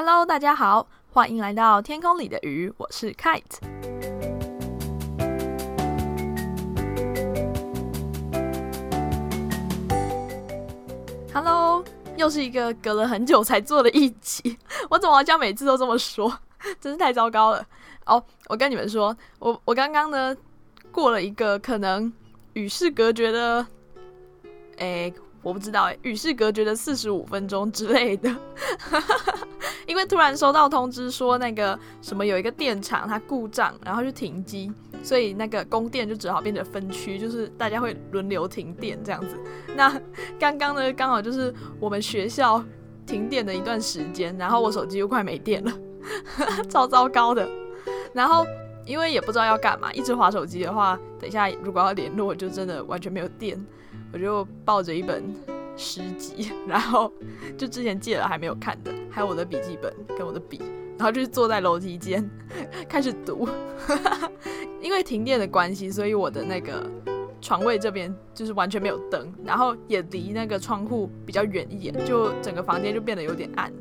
Hello，大家好，欢迎来到天空里的鱼，我是 Kite。Hello，又是一个隔了很久才做的一集，我怎么好像每次都这么说，真是太糟糕了。哦，我跟你们说，我我刚刚呢过了一个可能与世隔绝的，诶。我不知道哎，与世隔绝的四十五分钟之类的，因为突然收到通知说那个什么有一个电厂它故障，然后就停机，所以那个供电就只好变成分区，就是大家会轮流停电这样子。那刚刚呢，刚好就是我们学校停电的一段时间，然后我手机又快没电了，超糟糕的。然后因为也不知道要干嘛，一直划手机的话，等一下如果要联络，就真的完全没有电。我就抱着一本诗集，然后就之前借了还没有看的，还有我的笔记本跟我的笔，然后就是坐在楼梯间开始读。因为停电的关系，所以我的那个床位这边就是完全没有灯，然后也离那个窗户比较远一点，就整个房间就变得有点暗。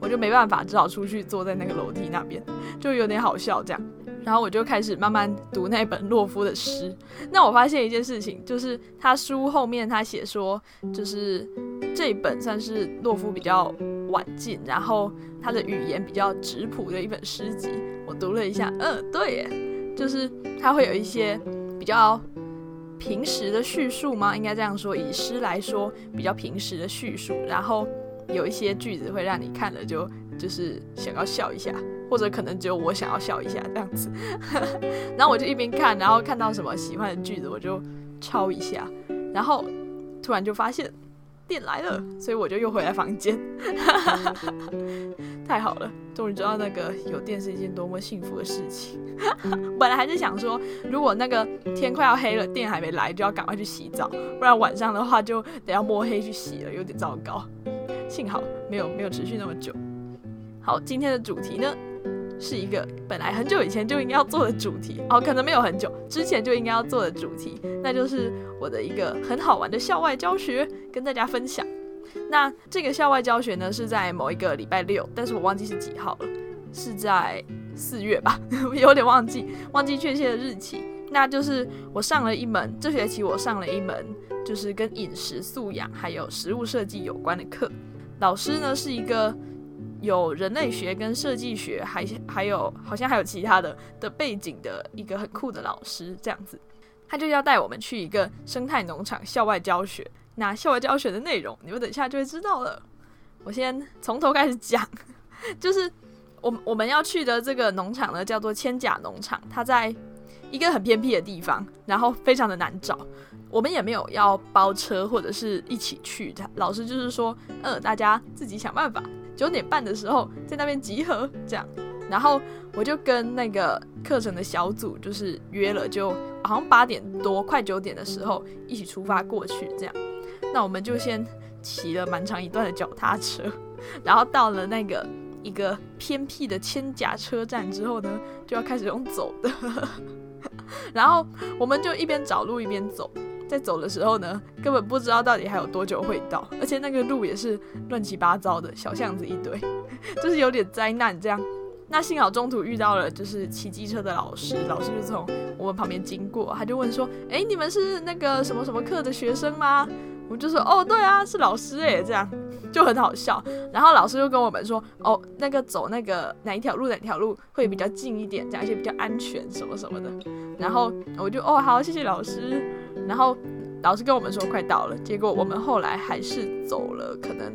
我就没办法，只好出去坐在那个楼梯那边，就有点好笑这样。然后我就开始慢慢读那本洛夫的诗。那我发现一件事情，就是他书后面他写说，就是这本算是洛夫比较晚进，然后他的语言比较质朴的一本诗集。我读了一下，嗯，对，耶，就是他会有一些比较平时的叙述吗？应该这样说，以诗来说比较平时的叙述，然后有一些句子会让你看了就就是想要笑一下。或者可能只有我想要笑一下这样子，然后我就一边看，然后看到什么喜欢的句子我就抄一下，然后突然就发现电来了，所以我就又回来房间，太好了，终于知道那个有电是一件多么幸福的事情。本来还是想说，如果那个天快要黑了，电还没来，就要赶快去洗澡，不然晚上的话就得要摸黑去洗了，有点糟糕。幸好没有没有持续那么久。好，今天的主题呢？是一个本来很久以前就应该要做的主题哦，可能没有很久之前就应该要做的主题，那就是我的一个很好玩的校外教学，跟大家分享。那这个校外教学呢，是在某一个礼拜六，但是我忘记是几号了，是在四月吧，有点忘记，忘记确切的日期。那就是我上了一门，这学期我上了一门，就是跟饮食素养还有食物设计有关的课，老师呢是一个。有人类学跟设计学，还还有好像还有其他的的背景的一个很酷的老师，这样子，他就要带我们去一个生态农场校外教学。那校外教学的内容，你们等一下就会知道了。我先从头开始讲，就是我我们要去的这个农场呢，叫做千甲农场，它在一个很偏僻的地方，然后非常的难找。我们也没有要包车或者是一起去的，老师就是说，呃，大家自己想办法。九点半的时候在那边集合，这样，然后我就跟那个课程的小组就是约了，就好像八点多快九点的时候一起出发过去，这样。那我们就先骑了蛮长一段的脚踏车，然后到了那个一个偏僻的千甲车站之后呢，就要开始用走的，然后我们就一边找路一边走。在走的时候呢，根本不知道到底还有多久会到，而且那个路也是乱七八糟的小巷子一堆，就是有点灾难这样。那幸好中途遇到了就是骑机车的老师，老师就从我们旁边经过，他就问说：“哎，你们是那个什么什么课的学生吗？”我们就说：“哦，对啊，是老师哎。”这样就很好笑。然后老师就跟我们说：“哦，那个走那个哪一条路哪条路会比较近一点，这样而且比较安全什么什么的。”然后我就：“哦，好，谢谢老师。”然后老师跟我们说快到了，结果我们后来还是走了可能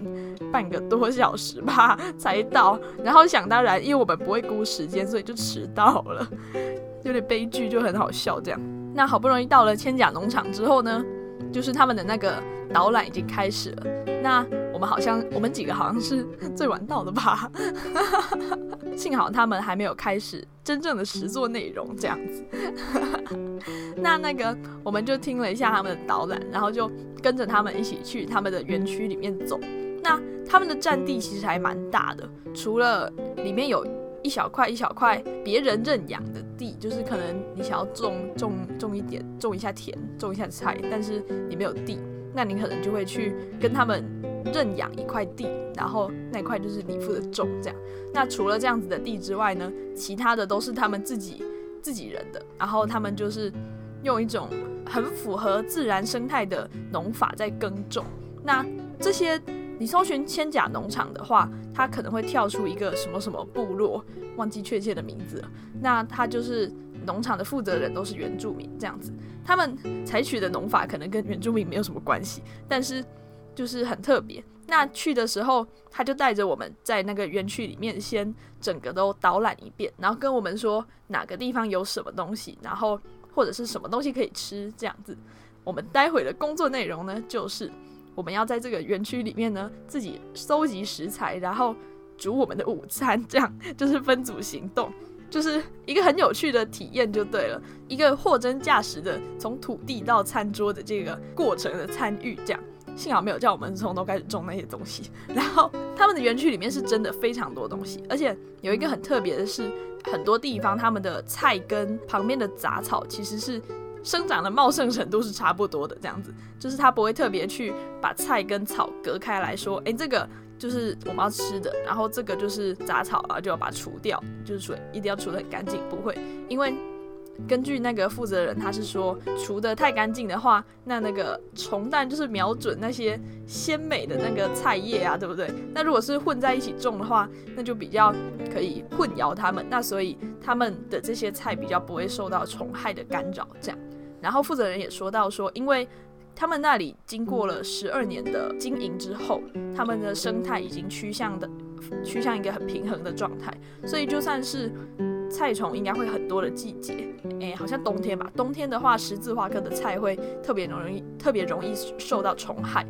半个多小时吧才到。然后想当然，因为我们不会估时间，所以就迟到了，有点悲剧，就很好笑这样。那好不容易到了千甲农场之后呢，就是他们的那个导览已经开始了。那我们好像我们几个好像是 最晚到的吧？幸好他们还没有开始真正的实作内容，这样子。那那个我们就听了一下他们的导览，然后就跟着他们一起去他们的园区里面走。那他们的占地其实还蛮大的，除了里面有一小块一小块别人认养的地，就是可能你想要种种种一点，种一下田，种一下菜，但是你没有地。那你可能就会去跟他们认养一块地，然后那块就是你负责种这样。那除了这样子的地之外呢，其他的都是他们自己自己人的，然后他们就是用一种很符合自然生态的农法在耕种。那这些你搜寻千甲农场的话，它可能会跳出一个什么什么部落，忘记确切的名字了。那它就是农场的负责人都是原住民这样子，他们采取的农法可能跟原住民没有什么关系，但是就是很特别。那去的时候，他就带着我们在那个园区里面先整个都导览一遍，然后跟我们说哪个地方有什么东西，然后或者是什么东西可以吃这样子。我们待会的工作内容呢，就是我们要在这个园区里面呢自己搜集食材，然后煮我们的午餐，这样就是分组行动，就是一个很有趣的体验就对了，一个货真价实的从土地到餐桌的这个过程的参与，这样。幸好没有叫我们从头开始种那些东西。然后他们的园区里面是真的非常多东西，而且有一个很特别的是，很多地方他们的菜跟旁边的杂草其实是生长的茂盛程度是差不多的，这样子，就是他不会特别去把菜跟草隔开来说，哎，这个就是我们要吃的，然后这个就是杂草啊，就要把它除掉，就是除一定要除得很干净，不会，因为。根据那个负责人，他是说除的太干净的话，那那个虫蛋就是瞄准那些鲜美的那个菜叶啊，对不对？那如果是混在一起种的话，那就比较可以混淆它们，那所以他们的这些菜比较不会受到虫害的干扰。这样，然后负责人也说到说，因为他们那里经过了十二年的经营之后，他们的生态已经趋向的趋向一个很平衡的状态，所以就算是。菜虫应该会很多的季节，诶，好像冬天吧。冬天的话，十字花科的菜会特别容易、特别容易受到虫害。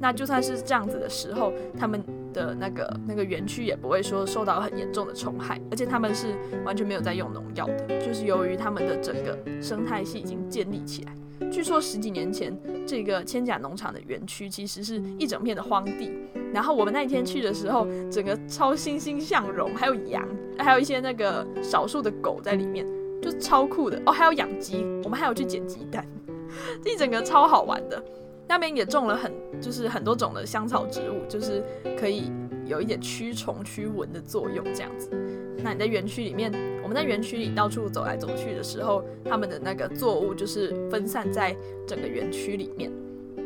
那就算是这样子的时候，他们的那个那个园区也不会说受到很严重的虫害，而且他们是完全没有在用农药的，就是由于他们的整个生态系已经建立起来。据说十几年前，这个千甲农场的园区其实是一整片的荒地。然后我们那一天去的时候，整个超欣欣向荣，还有羊，还有一些那个少数的狗在里面，就超酷的哦。还有养鸡，我们还有去捡鸡蛋，一整个超好玩的。那边也种了很就是很多种的香草植物，就是可以有一点驱虫驱蚊的作用这样子。那你在园区里面，我们在园区里到处走来走去的时候，他们的那个作物就是分散在整个园区里面。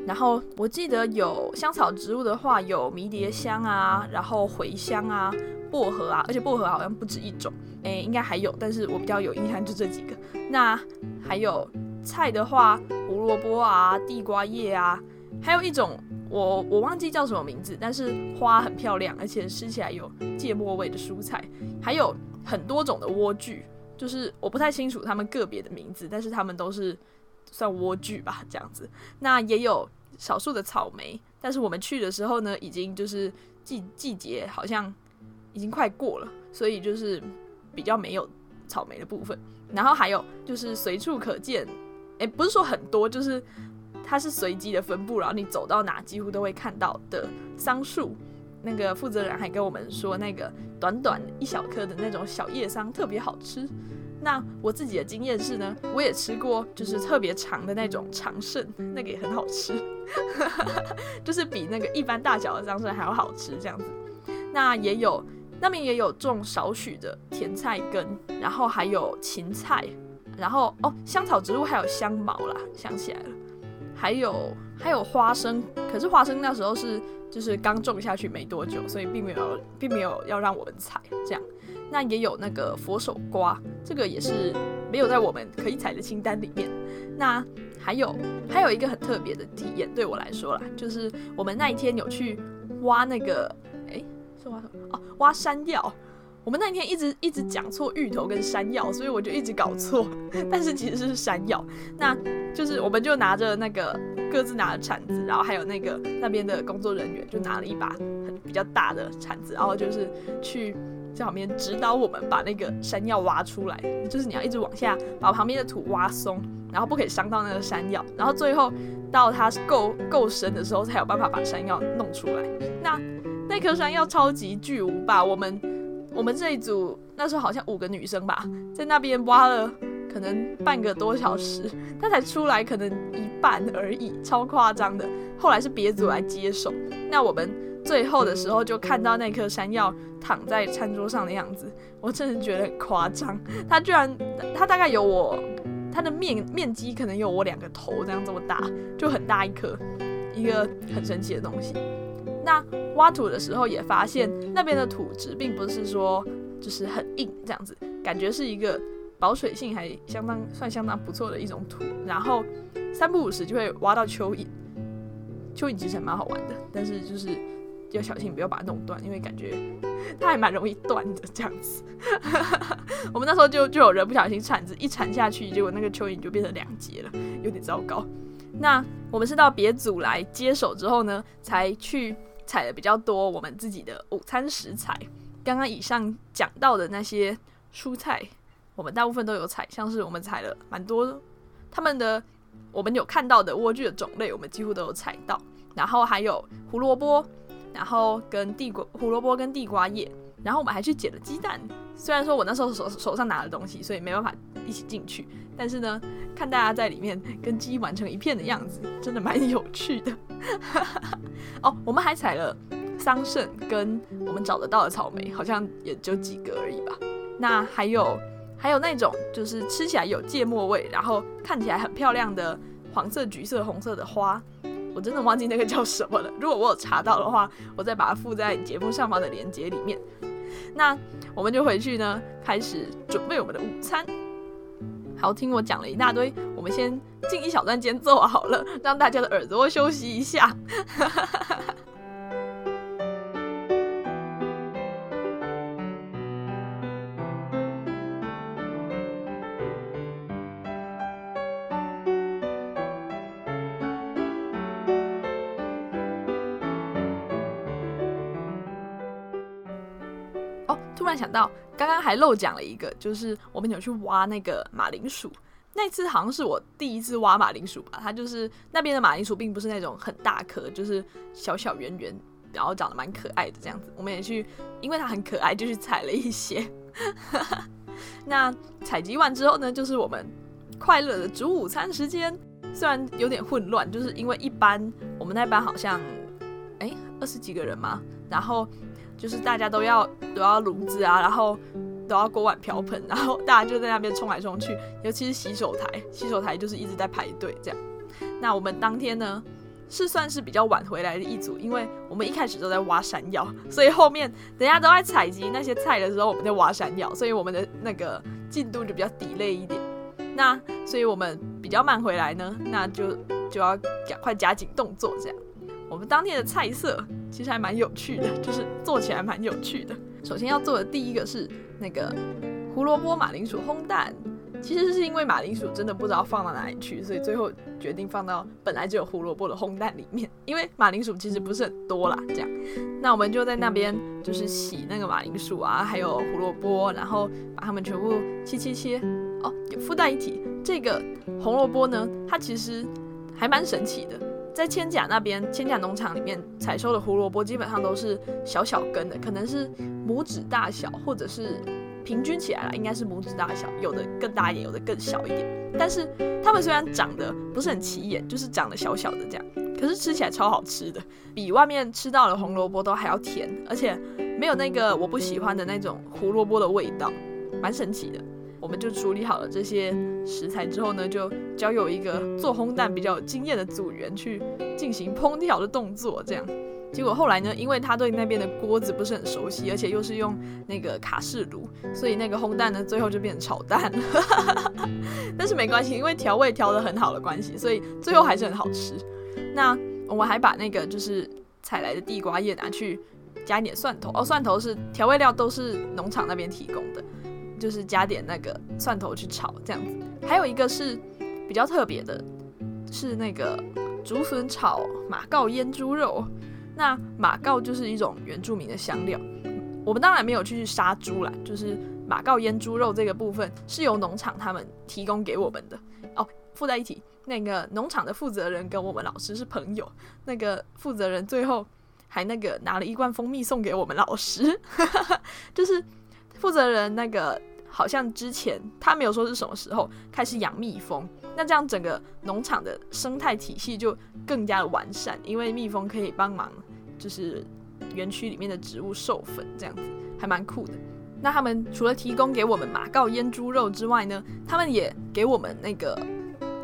然后我记得有香草植物的话，有迷迭香啊，然后茴香啊，薄荷啊，而且薄荷好像不止一种，诶，应该还有，但是我比较有印象就这几个。那还有菜的话，胡萝卜啊，地瓜叶啊，还有一种我我忘记叫什么名字，但是花很漂亮，而且吃起来有芥末味的蔬菜，还有很多种的莴苣，就是我不太清楚它们个别的名字，但是它们都是算莴苣吧，这样子。那也有。少数的草莓，但是我们去的时候呢，已经就是季季节好像已经快过了，所以就是比较没有草莓的部分。然后还有就是随处可见，诶，不是说很多，就是它是随机的分布，然后你走到哪几乎都会看到的桑树。那个负责人还跟我们说，那个短短一小颗的那种小叶桑特别好吃。那我自己的经验是呢，我也吃过，就是特别长的那种长胜，那个也很好吃，就是比那个一般大小的桑葚还要好吃这样子。那也有那边也有种少许的甜菜根，然后还有芹菜，然后哦香草植物还有香茅啦，想起来了，还有还有花生，可是花生那时候是就是刚种下去没多久，所以并没有并没有要让我们采这样。那也有那个佛手瓜，这个也是没有在我们可以采的清单里面。那还有还有一个很特别的体验，对我来说啦，就是我们那一天有去挖那个，哎，是挖什么？哦，挖山药。我们那天一直一直讲错芋头跟山药，所以我就一直搞错。但是其实是山药。那就是我们就拿着那个各自拿着铲子，然后还有那个那边的工作人员就拿了一把很比较大的铲子，然后就是去。在旁边指导我们把那个山药挖出来，就是你要一直往下把旁边的土挖松，然后不可以伤到那个山药，然后最后到它够够深的时候才有办法把山药弄出来。那那颗山药超级巨无霸，我们我们这一组那时候好像五个女生吧，在那边挖了可能半个多小时，它才出来可能一半而已，超夸张的。后来是别组来接手，那我们最后的时候就看到那颗山药躺在餐桌上的样子，我真的觉得很夸张。它居然，它大概有我，它的面面积可能有我两个头这样这么大，就很大一颗，一个很神奇的东西。那挖土的时候也发现，那边的土质并不是说就是很硬这样子，感觉是一个保水性还相当算相当不错的一种土。然后三不五时就会挖到蚯蚓，蚯蚓其实还蛮好玩的，但是就是要小心不要把它弄断，因为感觉它还蛮容易断的这样子。我们那时候就就有人不小心铲子一铲下去，结果那个蚯蚓就变成两截了，有点糟糕。那我们是到别组来接手之后呢，才去。采的比较多，我们自己的午餐食材。刚刚以上讲到的那些蔬菜，我们大部分都有采，像是我们采了蛮多他们的，我们有看到的莴苣的种类，我们几乎都有采到。然后还有胡萝卜，然后跟地瓜胡萝卜跟地瓜叶，然后我们还去捡了鸡蛋。虽然说我那时候手手上拿了东西，所以没办法一起进去，但是呢，看大家在里面跟鸡玩成一片的样子，真的蛮有趣的。哦，我们还采了桑葚，跟我们找得到的草莓，好像也就几个而已吧。那还有还有那种就是吃起来有芥末味，然后看起来很漂亮的黄色、橘色、红色的花，我真的忘记那个叫什么了。如果我有查到的话，我再把它附在节目上方的链接里面。那我们就回去呢，开始准备我们的午餐。好，听我讲了一大堆，我们先进一小段间奏好了，让大家的耳朵休息一下。突然想到。刚刚还漏讲了一个，就是我们有去挖那个马铃薯，那次好像是我第一次挖马铃薯吧。它就是那边的马铃薯，并不是那种很大颗，就是小小圆圆，然后长得蛮可爱的这样子。我们也去，因为它很可爱，就去采了一些。那采集完之后呢，就是我们快乐的煮午餐时间。虽然有点混乱，就是因为一般我们那班好像哎二十几个人嘛，然后。就是大家都要都要炉子啊，然后都要锅碗瓢盆，然后大家就在那边冲来冲去，尤其是洗手台，洗手台就是一直在排队这样。那我们当天呢是算是比较晚回来的一组，因为我们一开始都在挖山药，所以后面等下都在采集那些菜的时候，我们在挖山药，所以我们的那个进度就比较底累一点。那所以我们比较慢回来呢，那就就要赶快加紧动作这样。我们当天的菜色其实还蛮有趣的，就是做起来蛮有趣的。首先要做的第一个是那个胡萝卜马铃薯烘蛋，其实是因为马铃薯真的不知道放到哪里去，所以最后决定放到本来就有胡萝卜的烘蛋里面。因为马铃薯其实不是很多啦，这样，那我们就在那边就是洗那个马铃薯啊，还有胡萝卜，然后把它们全部切切切。哦，附带一提，这个红萝卜呢，它其实还蛮神奇的。在千甲那边，千甲农场里面采收的胡萝卜基本上都是小小根的，可能是拇指大小，或者是平均起来了，应该是拇指大小，有的更大一点，有的更小一点。但是它们虽然长得不是很起眼，就是长得小小的这样，可是吃起来超好吃的，比外面吃到的红萝卜都还要甜，而且没有那个我不喜欢的那种胡萝卜的味道，蛮神奇的。我们就处理好了这些食材之后呢，就交由一个做烘蛋比较有经验的组员去进行烹调的动作。这样，结果后来呢，因为他对那边的锅子不是很熟悉，而且又是用那个卡式炉，所以那个烘蛋呢，最后就变成炒蛋了。但是没关系，因为调味调的很好的关系，所以最后还是很好吃。那我们还把那个就是采来的地瓜叶拿去加一点蒜头，哦，蒜头是调味料，都是农场那边提供的。就是加点那个蒜头去炒这样子，还有一个是比较特别的，是那个竹笋炒马告腌猪肉。那马告就是一种原住民的香料，我们当然没有去杀猪啦，就是马告腌猪肉这个部分是由农场他们提供给我们的哦。附在一起，那个农场的负责人跟我们老师是朋友，那个负责人最后还那个拿了一罐蜂蜜送给我们老师，就是。负责人那个好像之前他没有说是什么时候开始养蜜蜂，那这样整个农场的生态体系就更加的完善，因为蜜蜂可以帮忙，就是园区里面的植物授粉，这样子还蛮酷的。那他们除了提供给我们马告腌猪肉之外呢，他们也给我们那个，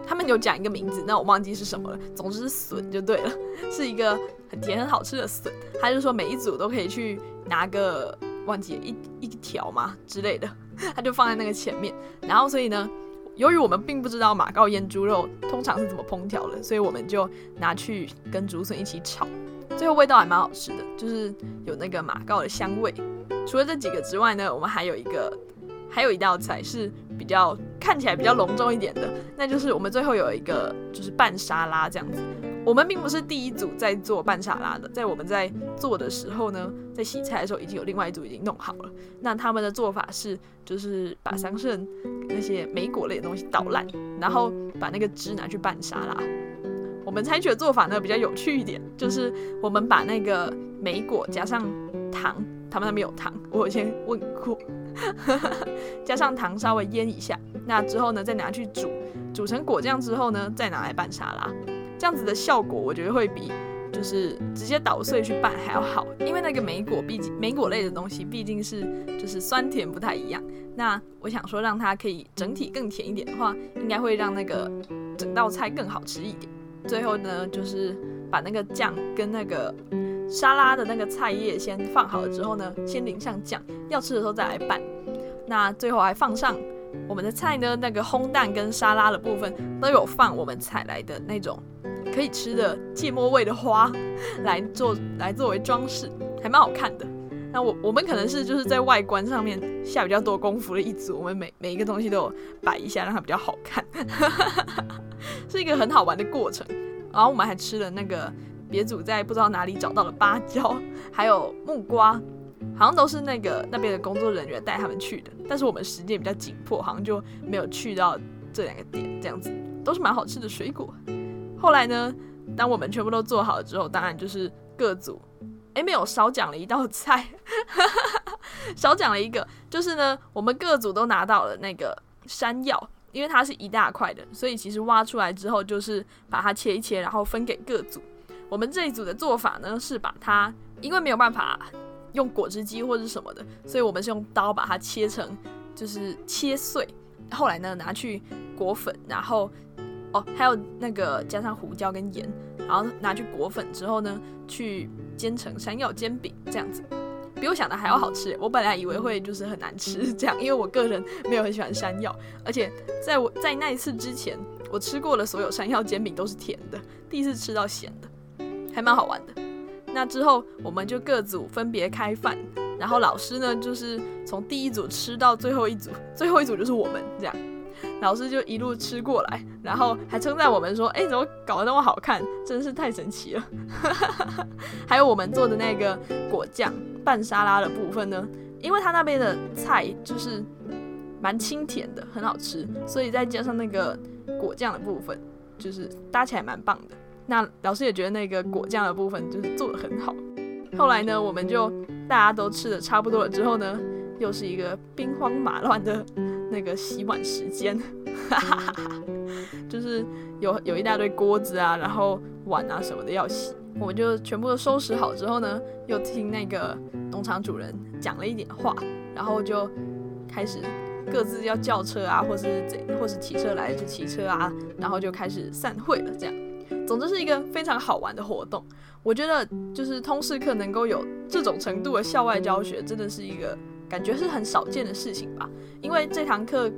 他们有讲一个名字，那我忘记是什么了。总之是笋就对了，是一个很甜很好吃的笋。他就说每一组都可以去拿个忘记一一条嘛之类的，他就放在那个前面。然后所以呢，由于我们并不知道马告腌猪肉通常是怎么烹调的，所以我们就拿去跟竹笋一起炒，最后味道还蛮好吃的，就是有那个马告的香味。除了这几个之外呢，我们还有一个，还有一道菜是比较看起来比较隆重一点的，那就是我们最后有一个就是拌沙拉这样子。我们并不是第一组在做拌沙拉的，在我们在做的时候呢，在洗菜的时候已经有另外一组已经弄好了。那他们的做法是，就是把桑葚那些莓果类的东西捣烂，然后把那个汁拿去拌沙拉。我们采取的做法呢比较有趣一点，就是我们把那个莓果加上糖。他们那边有糖，我先问过，加上糖稍微腌一下，那之后呢，再拿去煮，煮成果酱之后呢，再拿来拌沙拉，这样子的效果我觉得会比就是直接捣碎去拌还要好，因为那个莓果毕竟莓果类的东西毕竟是就是酸甜不太一样，那我想说让它可以整体更甜一点的话，应该会让那个整道菜更好吃一点。最后呢，就是把那个酱跟那个。沙拉的那个菜叶先放好了之后呢，先淋上酱，要吃的时候再来拌。那最后还放上我们的菜呢，那个烘蛋跟沙拉的部分都有放我们采来的那种可以吃的芥末味的花 来做，来作为装饰，还蛮好看的。那我我们可能是就是在外观上面下比较多功夫的一组，我们每每一个东西都有摆一下，让它比较好看，是一个很好玩的过程。然后我们还吃了那个。别组在不知道哪里找到了芭蕉，还有木瓜，好像都是那个那边的工作人员带他们去的。但是我们时间比较紧迫，好像就没有去到这两个点。这样子都是蛮好吃的水果。后来呢，当我们全部都做好了之后，当然就是各组，哎，没有少讲了一道菜，少讲了一个，就是呢，我们各组都拿到了那个山药，因为它是一大块的，所以其实挖出来之后就是把它切一切，然后分给各组。我们这一组的做法呢，是把它，因为没有办法用果汁机或者什么的，所以我们是用刀把它切成，就是切碎。后来呢，拿去裹粉，然后哦，还有那个加上胡椒跟盐，然后拿去裹粉之后呢，去煎成山药煎饼这样子，比我想的还要好吃。我本来以为会就是很难吃这样，因为我个人没有很喜欢山药，而且在我在那一次之前，我吃过的所有山药煎饼都是甜的，第一次吃到咸的。还蛮好玩的。那之后我们就各组分别开饭，然后老师呢就是从第一组吃到最后一组，最后一组就是我们这样。老师就一路吃过来，然后还称赞我们说：“哎，怎么搞得那么好看？真是太神奇了。”还有我们做的那个果酱拌沙拉的部分呢，因为他那边的菜就是蛮清甜的，很好吃，所以再加上那个果酱的部分，就是搭起来蛮棒的。那老师也觉得那个果酱的部分就是做的很好。后来呢，我们就大家都吃的差不多了之后呢，又是一个兵荒马乱的那个洗碗时间，就是有有一大堆锅子啊，然后碗啊什么的要洗。我们就全部都收拾好之后呢，又听那个农场主人讲了一点话，然后就开始各自要叫车啊，或是怎，或是骑车来就骑车啊，然后就开始散会了，这样。总之是一个非常好玩的活动，我觉得就是通识课能够有这种程度的校外教学，真的是一个感觉是很少见的事情吧。因为这堂课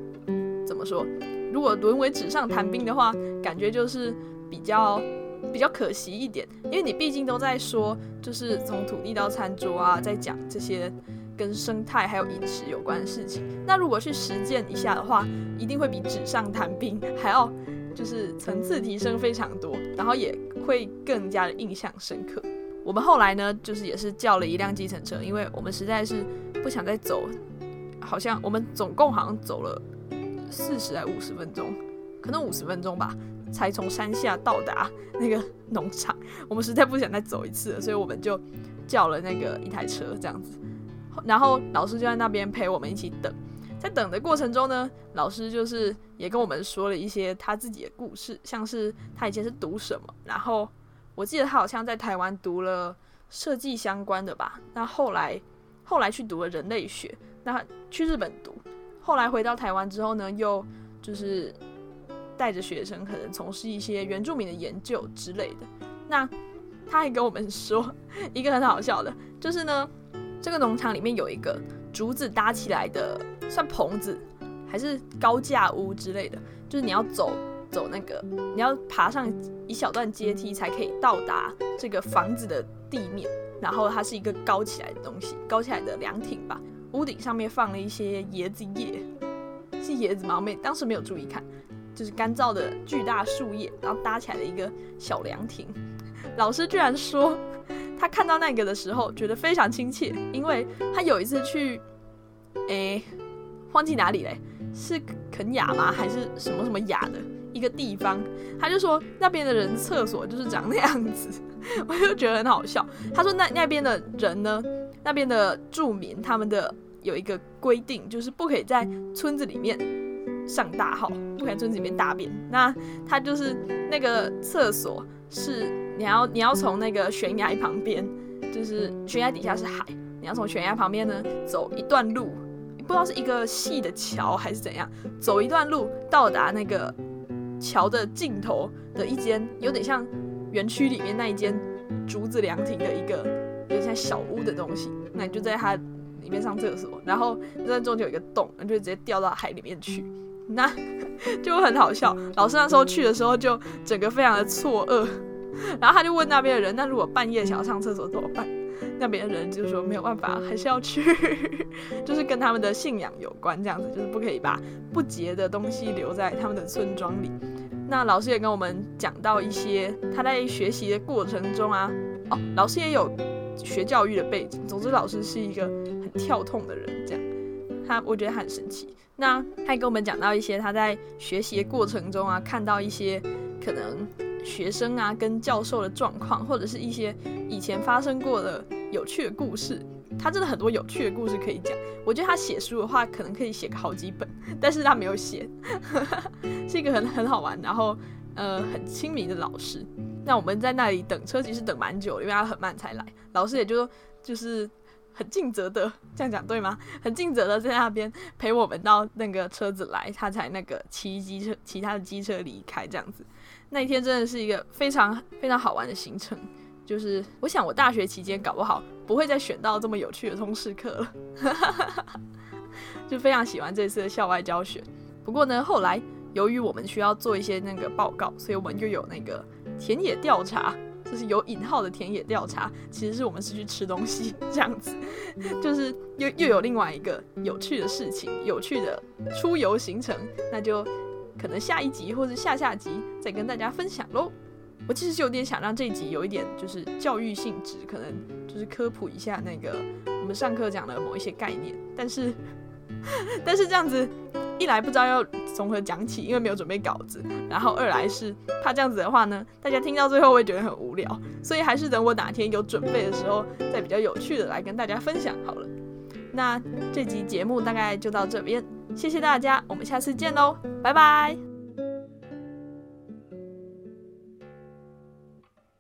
怎么说，如果沦为纸上谈兵的话，感觉就是比较比较可惜一点。因为你毕竟都在说，就是从土地到餐桌啊，在讲这些跟生态还有饮食有关的事情。那如果去实践一下的话，一定会比纸上谈兵还要。就是层次提升非常多，然后也会更加的印象深刻。我们后来呢，就是也是叫了一辆计程车，因为我们实在是不想再走，好像我们总共好像走了四十来五十分钟，可能五十分钟吧，才从山下到达那个农场。我们实在不想再走一次了，所以我们就叫了那个一台车这样子，然后老师就在那边陪我们一起等。在等的过程中呢，老师就是也跟我们说了一些他自己的故事，像是他以前是读什么，然后我记得他好像在台湾读了设计相关的吧，那后来后来去读了人类学，那去日本读，后来回到台湾之后呢，又就是带着学生可能从事一些原住民的研究之类的。那他还跟我们说一个很好笑的，就是呢，这个农场里面有一个竹子搭起来的。算棚子还是高架屋之类的，就是你要走走那个，你要爬上一小段阶梯才可以到达这个房子的地面。然后它是一个高起来的东西，高起来的凉亭吧。屋顶上面放了一些椰子叶，是椰子吗？我没，当时没有注意看，就是干燥的巨大树叶，然后搭起来的一个小凉亭。老师居然说他看到那个的时候觉得非常亲切，因为他有一次去，诶。忘记哪里嘞？是肯雅吗？还是什么什么雅的一个地方？他就说那边的人厕所就是长那样子，我就觉得很好笑。他说那那边的人呢，那边的住民他们的有一个规定，就是不可以在村子里面上大号，不可以村子里面大便。那他就是那个厕所是你要你要从那个悬崖旁边，就是悬崖底下是海，你要从悬崖旁边呢走一段路。不知道是一个细的桥还是怎样，走一段路到达那个桥的尽头的一间有点像园区里面那一间竹子凉亭的一个有点像小屋的东西，那你就在它里面上厕所，然后那中间有一个洞，你就直接掉到海里面去，那 就很好笑。老师那时候去的时候就整个非常的错愕，然后他就问那边的人，那如果半夜想要上厕所怎么办？那边人就说没有办法，还是要去，就是跟他们的信仰有关，这样子就是不可以把不洁的东西留在他们的村庄里。那老师也跟我们讲到一些他在学习的过程中啊，哦，老师也有学教育的背景。总之，老师是一个很跳痛的人，这样他我觉得很神奇。那他也跟我们讲到一些他在学习的过程中啊，看到一些可能学生啊跟教授的状况，或者是一些以前发生过的。有趣的故事，他真的很多有趣的故事可以讲。我觉得他写书的话，可能可以写个好几本，但是他没有写，是一个很很好玩，然后呃很亲民的老师。那我们在那里等车，其实等蛮久，因为他很慢才来。老师也就就是很尽责的，这样讲对吗？很尽责的在那边陪我们到那个车子来，他才那个骑机车，骑他的机车离开这样子。那一天真的是一个非常非常好玩的行程。就是我想，我大学期间搞不好不会再选到这么有趣的通识课了，就非常喜欢这次的校外教学。不过呢，后来由于我们需要做一些那个报告，所以我们又有那个田野调查，就是有引号的田野调查，其实是我们是去吃东西 这样子，就是又又有另外一个有趣的事情，有趣的出游行程，那就可能下一集或者下下集再跟大家分享喽。我其实有点想让这一集有一点就是教育性质，可能就是科普一下那个我们上课讲的某一些概念，但是 但是这样子一来不知道要从何讲起，因为没有准备稿子，然后二来是怕这样子的话呢，大家听到最后会觉得很无聊，所以还是等我哪天有准备的时候，再比较有趣的来跟大家分享好了。那这集节目大概就到这边，谢谢大家，我们下次见喽，拜拜。